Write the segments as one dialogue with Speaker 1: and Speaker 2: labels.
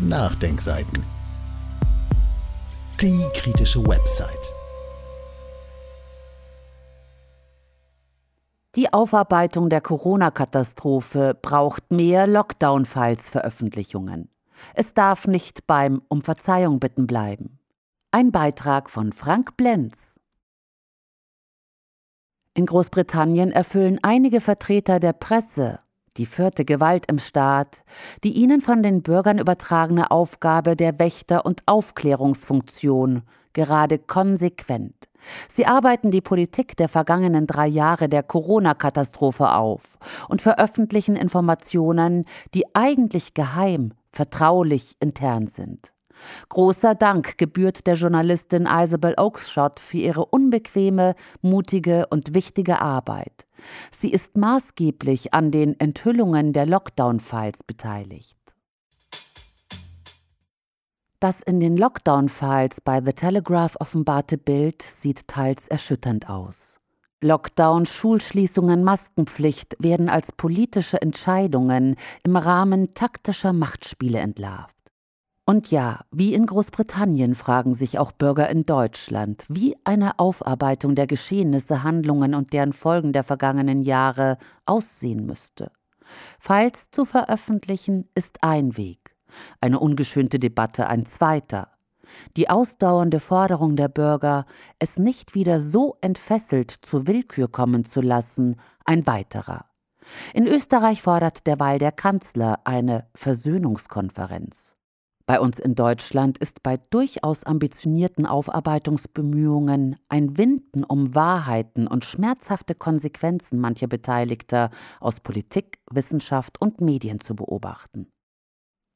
Speaker 1: Nachdenkseiten. Die kritische Website.
Speaker 2: Die Aufarbeitung der Corona-Katastrophe braucht mehr Lockdown-Files-Veröffentlichungen. Es darf nicht beim Um Verzeihung bitten bleiben. Ein Beitrag von Frank Blenz. In Großbritannien erfüllen einige Vertreter der Presse die vierte Gewalt im Staat, die ihnen von den Bürgern übertragene Aufgabe der Wächter- und Aufklärungsfunktion gerade konsequent. Sie arbeiten die Politik der vergangenen drei Jahre der Corona-Katastrophe auf und veröffentlichen Informationen, die eigentlich geheim, vertraulich intern sind. Großer Dank gebührt der Journalistin Isabel Oakeshott für ihre unbequeme, mutige und wichtige Arbeit. Sie ist maßgeblich an den Enthüllungen der Lockdown-Files beteiligt. Das in den Lockdown-Files bei The Telegraph offenbarte Bild sieht teils erschütternd aus. Lockdown, Schulschließungen, Maskenpflicht werden als politische Entscheidungen im Rahmen taktischer Machtspiele entlarvt. Und ja, wie in Großbritannien fragen sich auch Bürger in Deutschland, wie eine Aufarbeitung der Geschehnisse, Handlungen und deren Folgen der vergangenen Jahre aussehen müsste. Files zu veröffentlichen ist ein Weg, eine ungeschönte Debatte ein zweiter. Die ausdauernde Forderung der Bürger, es nicht wieder so entfesselt zur Willkür kommen zu lassen, ein weiterer. In Österreich fordert derweil der Kanzler eine Versöhnungskonferenz. Bei uns in Deutschland ist bei durchaus ambitionierten Aufarbeitungsbemühungen ein Winden um Wahrheiten und schmerzhafte Konsequenzen mancher Beteiligter aus Politik, Wissenschaft und Medien zu beobachten.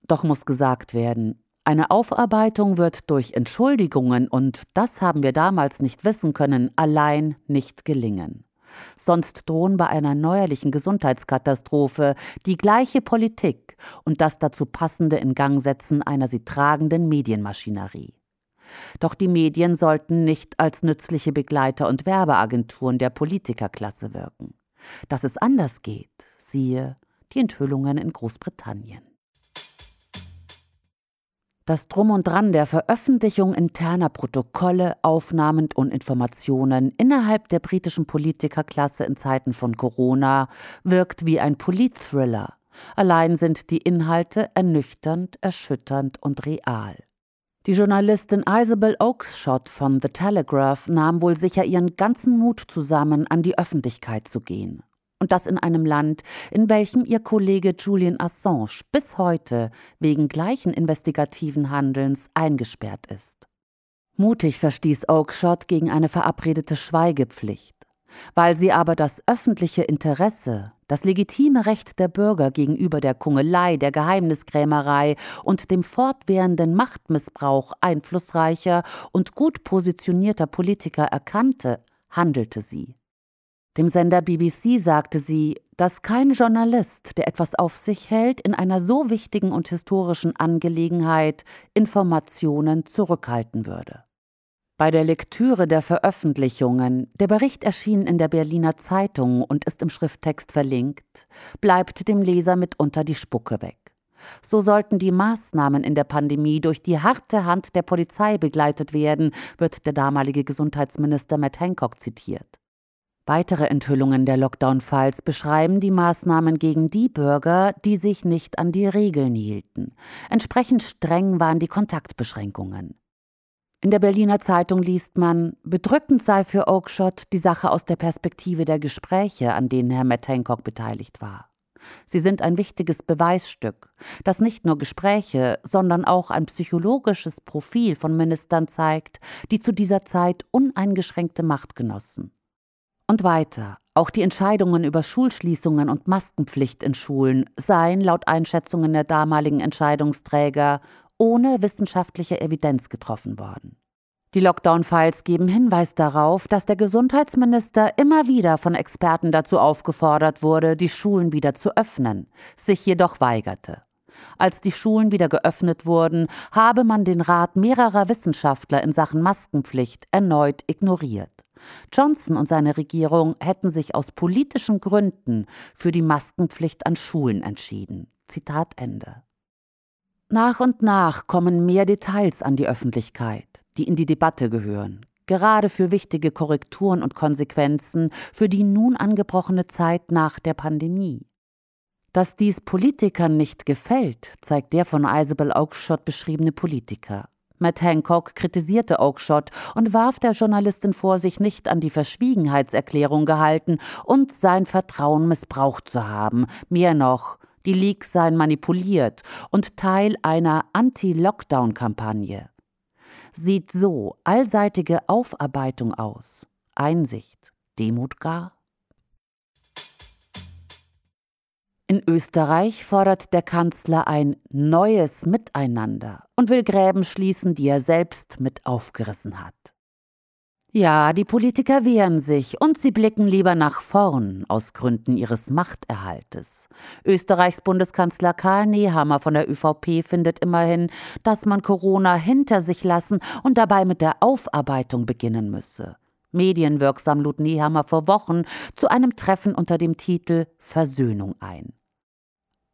Speaker 2: Doch muss gesagt werden, eine Aufarbeitung wird durch Entschuldigungen, und das haben wir damals nicht wissen können, allein nicht gelingen. Sonst drohen bei einer neuerlichen Gesundheitskatastrophe die gleiche Politik und das dazu passende Ingangsetzen einer sie tragenden Medienmaschinerie. Doch die Medien sollten nicht als nützliche Begleiter und Werbeagenturen der Politikerklasse wirken. Dass es anders geht, siehe die Enthüllungen in Großbritannien. Das Drum und Dran der Veröffentlichung interner Protokolle, Aufnahmen und Informationen innerhalb der britischen Politikerklasse in Zeiten von Corona wirkt wie ein Politthriller. Allein sind die Inhalte ernüchternd, erschütternd und real. Die Journalistin Isabel Oakeshott von The Telegraph nahm wohl sicher ihren ganzen Mut zusammen, an die Öffentlichkeit zu gehen. Und das in einem Land, in welchem ihr Kollege Julian Assange bis heute wegen gleichen investigativen Handelns eingesperrt ist. Mutig verstieß Oakeshott gegen eine verabredete Schweigepflicht. Weil sie aber das öffentliche Interesse, das legitime Recht der Bürger gegenüber der Kungelei, der Geheimniskrämerei und dem fortwährenden Machtmissbrauch einflussreicher und gut positionierter Politiker erkannte, handelte sie. Dem Sender BBC sagte sie, dass kein Journalist, der etwas auf sich hält, in einer so wichtigen und historischen Angelegenheit Informationen zurückhalten würde. Bei der Lektüre der Veröffentlichungen, der Bericht erschien in der Berliner Zeitung und ist im Schrifttext verlinkt, bleibt dem Leser mitunter die Spucke weg. So sollten die Maßnahmen in der Pandemie durch die harte Hand der Polizei begleitet werden, wird der damalige Gesundheitsminister Matt Hancock zitiert. Weitere Enthüllungen der Lockdown-Files beschreiben die Maßnahmen gegen die Bürger, die sich nicht an die Regeln hielten. Entsprechend streng waren die Kontaktbeschränkungen. In der Berliner Zeitung liest man, bedrückend sei für Oakeshott die Sache aus der Perspektive der Gespräche, an denen Herr Matt Hancock beteiligt war. Sie sind ein wichtiges Beweisstück, das nicht nur Gespräche, sondern auch ein psychologisches Profil von Ministern zeigt, die zu dieser Zeit uneingeschränkte Macht genossen. Und weiter. Auch die Entscheidungen über Schulschließungen und Maskenpflicht in Schulen seien laut Einschätzungen der damaligen Entscheidungsträger ohne wissenschaftliche Evidenz getroffen worden. Die Lockdown-Files geben Hinweis darauf, dass der Gesundheitsminister immer wieder von Experten dazu aufgefordert wurde, die Schulen wieder zu öffnen, sich jedoch weigerte. Als die Schulen wieder geöffnet wurden, habe man den Rat mehrerer Wissenschaftler in Sachen Maskenpflicht erneut ignoriert. Johnson und seine Regierung hätten sich aus politischen Gründen für die Maskenpflicht an Schulen entschieden. Zitat Ende. Nach und nach kommen mehr Details an die Öffentlichkeit, die in die Debatte gehören, gerade für wichtige Korrekturen und Konsequenzen für die nun angebrochene Zeit nach der Pandemie. Dass dies Politikern nicht gefällt, zeigt der von Isabel Oakeshott beschriebene Politiker. Matt Hancock kritisierte Oakeshott und warf der Journalistin vor, sich nicht an die Verschwiegenheitserklärung gehalten und sein Vertrauen missbraucht zu haben. Mehr noch, die Leaks seien manipuliert und Teil einer Anti-Lockdown-Kampagne. Sieht so allseitige Aufarbeitung aus. Einsicht, Demut gar? In Österreich fordert der Kanzler ein neues Miteinander und will Gräben schließen, die er selbst mit aufgerissen hat. Ja, die Politiker wehren sich und sie blicken lieber nach vorn aus Gründen ihres Machterhaltes. Österreichs Bundeskanzler Karl Nehammer von der ÖVP findet immerhin, dass man Corona hinter sich lassen und dabei mit der Aufarbeitung beginnen müsse. Medienwirksam lud Nehammer vor Wochen zu einem Treffen unter dem Titel Versöhnung ein.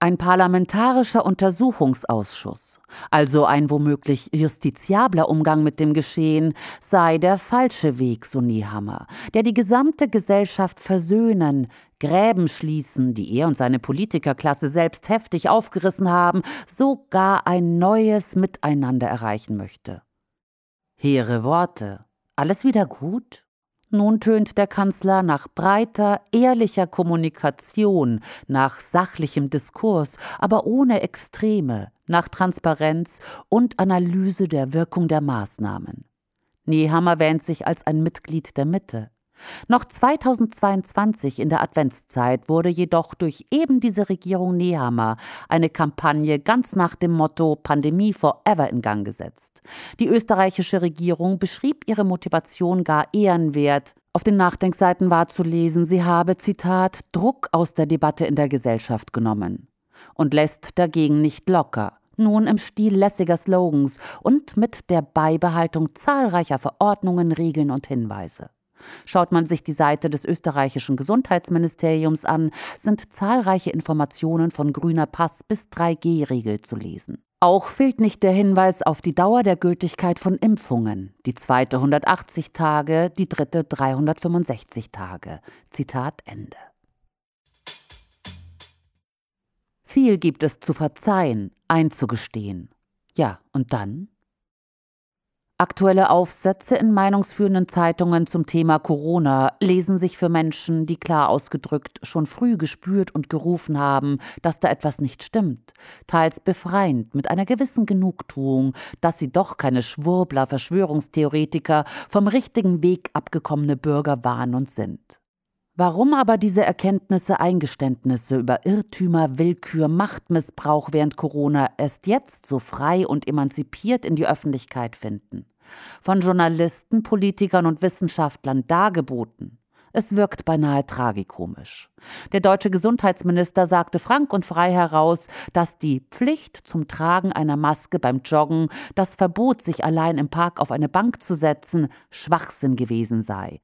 Speaker 2: Ein parlamentarischer Untersuchungsausschuss, also ein womöglich justiziabler Umgang mit dem Geschehen, sei der falsche Weg, so Niehammer, der die gesamte Gesellschaft versöhnen, Gräben schließen, die er und seine Politikerklasse selbst heftig aufgerissen haben, sogar ein neues Miteinander erreichen möchte. Hehre Worte. Alles wieder gut? Nun tönt der Kanzler nach breiter, ehrlicher Kommunikation, nach sachlichem Diskurs, aber ohne Extreme, nach Transparenz und Analyse der Wirkung der Maßnahmen. Nehammer wähnt sich als ein Mitglied der Mitte. Noch 2022 in der Adventszeit wurde jedoch durch eben diese Regierung Nehammer eine Kampagne ganz nach dem Motto Pandemie forever in Gang gesetzt. Die österreichische Regierung beschrieb ihre Motivation gar ehrenwert. Auf den Nachdenkseiten war zu lesen, sie habe, Zitat, Druck aus der Debatte in der Gesellschaft genommen und lässt dagegen nicht locker nun im Stil lässiger Slogans und mit der Beibehaltung zahlreicher Verordnungen, Regeln und Hinweise. Schaut man sich die Seite des österreichischen Gesundheitsministeriums an, sind zahlreiche Informationen von grüner Pass bis 3G-Regel zu lesen. Auch fehlt nicht der Hinweis auf die Dauer der Gültigkeit von Impfungen. Die zweite 180 Tage, die dritte 365 Tage. Zitat Ende. Viel gibt es zu verzeihen, einzugestehen. Ja, und dann? Aktuelle Aufsätze in meinungsführenden Zeitungen zum Thema Corona lesen sich für Menschen, die klar ausgedrückt schon früh gespürt und gerufen haben, dass da etwas nicht stimmt, teils befreiend mit einer gewissen Genugtuung, dass sie doch keine Schwurbler, Verschwörungstheoretiker, vom richtigen Weg abgekommene Bürger waren und sind. Warum aber diese Erkenntnisse, Eingeständnisse über Irrtümer, Willkür, Machtmissbrauch während Corona erst jetzt so frei und emanzipiert in die Öffentlichkeit finden? Von Journalisten, Politikern und Wissenschaftlern dargeboten. Es wirkt beinahe tragikomisch. Der deutsche Gesundheitsminister sagte frank und frei heraus, dass die Pflicht zum Tragen einer Maske beim Joggen, das Verbot, sich allein im Park auf eine Bank zu setzen, Schwachsinn gewesen sei.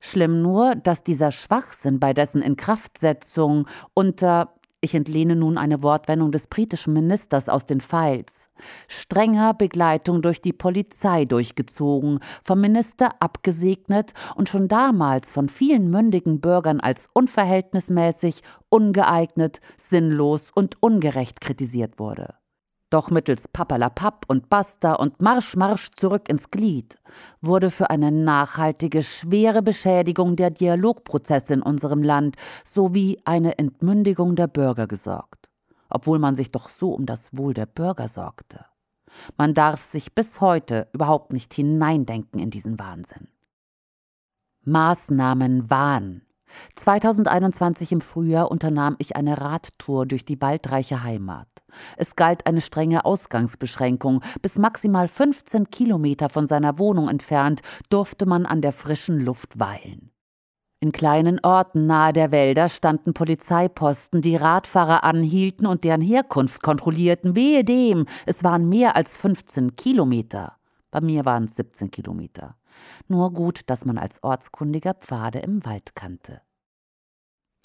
Speaker 2: Schlimm nur, dass dieser Schwachsinn bei dessen Inkraftsetzung unter ich entlehne nun eine Wortwendung des britischen Ministers aus den Files. Strenger Begleitung durch die Polizei durchgezogen, vom Minister abgesegnet und schon damals von vielen mündigen Bürgern als unverhältnismäßig, ungeeignet, sinnlos und ungerecht kritisiert wurde. Doch mittels Papperlapapp und Basta und Marsch Marsch zurück ins Glied wurde für eine nachhaltige, schwere Beschädigung der Dialogprozesse in unserem Land sowie eine Entmündigung der Bürger gesorgt, obwohl man sich doch so um das Wohl der Bürger sorgte. Man darf sich bis heute überhaupt nicht hineindenken in diesen Wahnsinn. Maßnahmen Wahn. 2021 im Frühjahr unternahm ich eine Radtour durch die waldreiche Heimat. Es galt eine strenge Ausgangsbeschränkung. Bis maximal 15 Kilometer von seiner Wohnung entfernt durfte man an der frischen Luft weilen. In kleinen Orten nahe der Wälder standen Polizeiposten, die Radfahrer anhielten und deren Herkunft kontrollierten. Wehe dem, es waren mehr als 15 Kilometer. Bei mir waren es 17 Kilometer. Nur gut, dass man als Ortskundiger Pfade im Wald kannte.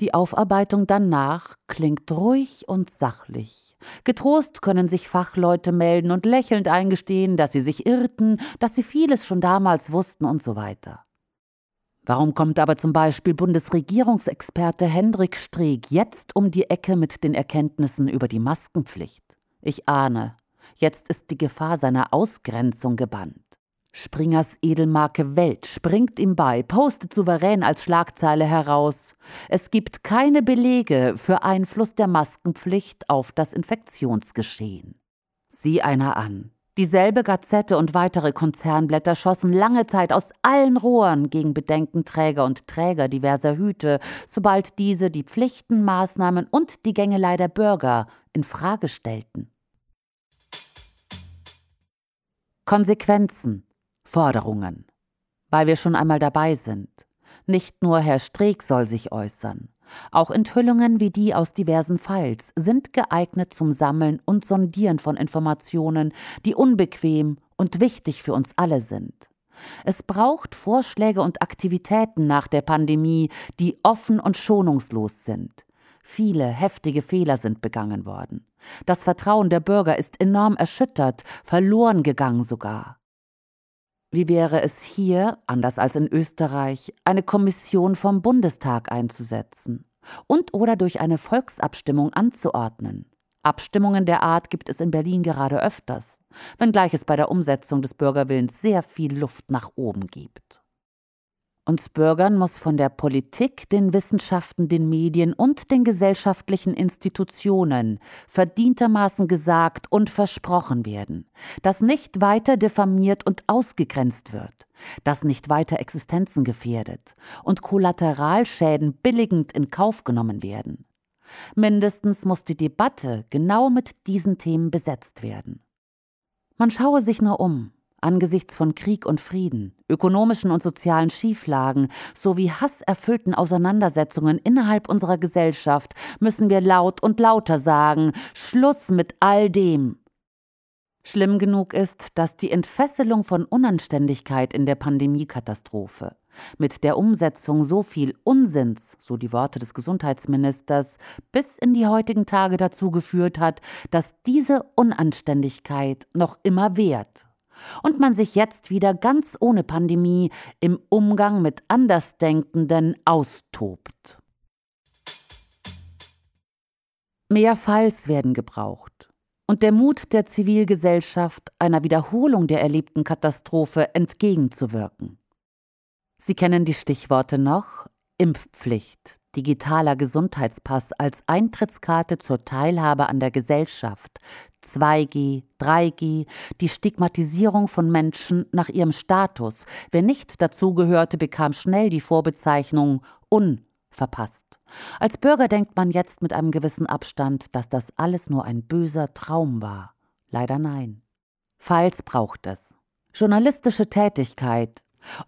Speaker 2: Die Aufarbeitung danach klingt ruhig und sachlich. Getrost können sich Fachleute melden und lächelnd eingestehen, dass sie sich irrten, dass sie vieles schon damals wussten und so weiter. Warum kommt aber zum Beispiel Bundesregierungsexperte Hendrik Streeck jetzt um die Ecke mit den Erkenntnissen über die Maskenpflicht? Ich ahne, jetzt ist die Gefahr seiner Ausgrenzung gebannt. Springers Edelmarke Welt springt ihm bei, postet souverän als Schlagzeile heraus. Es gibt keine Belege für Einfluss der Maskenpflicht auf das Infektionsgeschehen. Sieh einer an. Dieselbe Gazette und weitere Konzernblätter schossen lange Zeit aus allen Rohren gegen Bedenkenträger und Träger diverser Hüte, sobald diese die Pflichten, Maßnahmen und die Gängelei der Bürger in Frage stellten. Konsequenzen Forderungen. Weil wir schon einmal dabei sind. Nicht nur Herr Streeck soll sich äußern. Auch Enthüllungen wie die aus diversen Files sind geeignet zum Sammeln und Sondieren von Informationen, die unbequem und wichtig für uns alle sind. Es braucht Vorschläge und Aktivitäten nach der Pandemie, die offen und schonungslos sind. Viele heftige Fehler sind begangen worden. Das Vertrauen der Bürger ist enorm erschüttert, verloren gegangen sogar. Wie wäre es hier, anders als in Österreich, eine Kommission vom Bundestag einzusetzen und oder durch eine Volksabstimmung anzuordnen? Abstimmungen der Art gibt es in Berlin gerade öfters, wenngleich es bei der Umsetzung des Bürgerwillens sehr viel Luft nach oben gibt. Uns Bürgern muss von der Politik, den Wissenschaften, den Medien und den gesellschaftlichen Institutionen verdientermaßen gesagt und versprochen werden, dass nicht weiter diffamiert und ausgegrenzt wird, dass nicht weiter Existenzen gefährdet und Kollateralschäden billigend in Kauf genommen werden. Mindestens muss die Debatte genau mit diesen Themen besetzt werden. Man schaue sich nur um angesichts von Krieg und Frieden, ökonomischen und sozialen Schieflagen sowie hasserfüllten Auseinandersetzungen innerhalb unserer Gesellschaft müssen wir laut und lauter sagen, Schluss mit all dem. Schlimm genug ist, dass die Entfesselung von Unanständigkeit in der Pandemiekatastrophe mit der Umsetzung so viel Unsinns, so die Worte des Gesundheitsministers, bis in die heutigen Tage dazu geführt hat, dass diese Unanständigkeit noch immer währt und man sich jetzt wieder ganz ohne Pandemie im Umgang mit Andersdenkenden austobt. Mehr Files werden gebraucht und der Mut der Zivilgesellschaft, einer Wiederholung der erlebten Katastrophe entgegenzuwirken. Sie kennen die Stichworte noch Impfpflicht, digitaler Gesundheitspass als Eintrittskarte zur Teilhabe an der Gesellschaft, 2G, 3G, die Stigmatisierung von Menschen nach ihrem Status. Wer nicht dazugehörte, bekam schnell die Vorbezeichnung unverpasst. Als Bürger denkt man jetzt mit einem gewissen Abstand, dass das alles nur ein böser Traum war. Leider nein. Files braucht es. Journalistische Tätigkeit,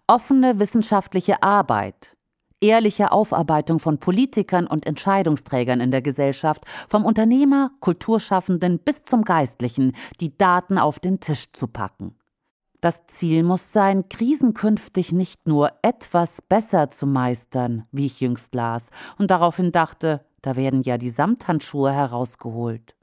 Speaker 2: offene wissenschaftliche Arbeit, ehrliche Aufarbeitung von Politikern und Entscheidungsträgern in der Gesellschaft, vom Unternehmer, Kulturschaffenden bis zum Geistlichen, die Daten auf den Tisch zu packen. Das Ziel muss sein, Krisen künftig nicht nur etwas besser zu meistern, wie ich jüngst las, und daraufhin dachte, da werden ja die Samthandschuhe herausgeholt.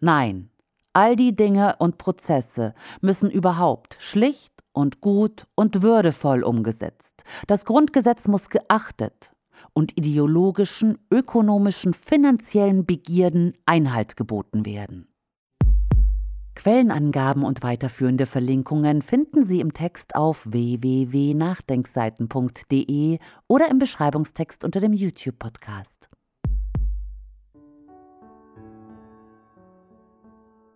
Speaker 2: Nein, all die Dinge und Prozesse müssen überhaupt schlicht und gut und würdevoll umgesetzt. Das Grundgesetz muss geachtet und ideologischen, ökonomischen, finanziellen Begierden Einhalt geboten werden. Quellenangaben und weiterführende Verlinkungen finden Sie im Text auf www.nachdenkseiten.de oder im Beschreibungstext unter dem YouTube-Podcast.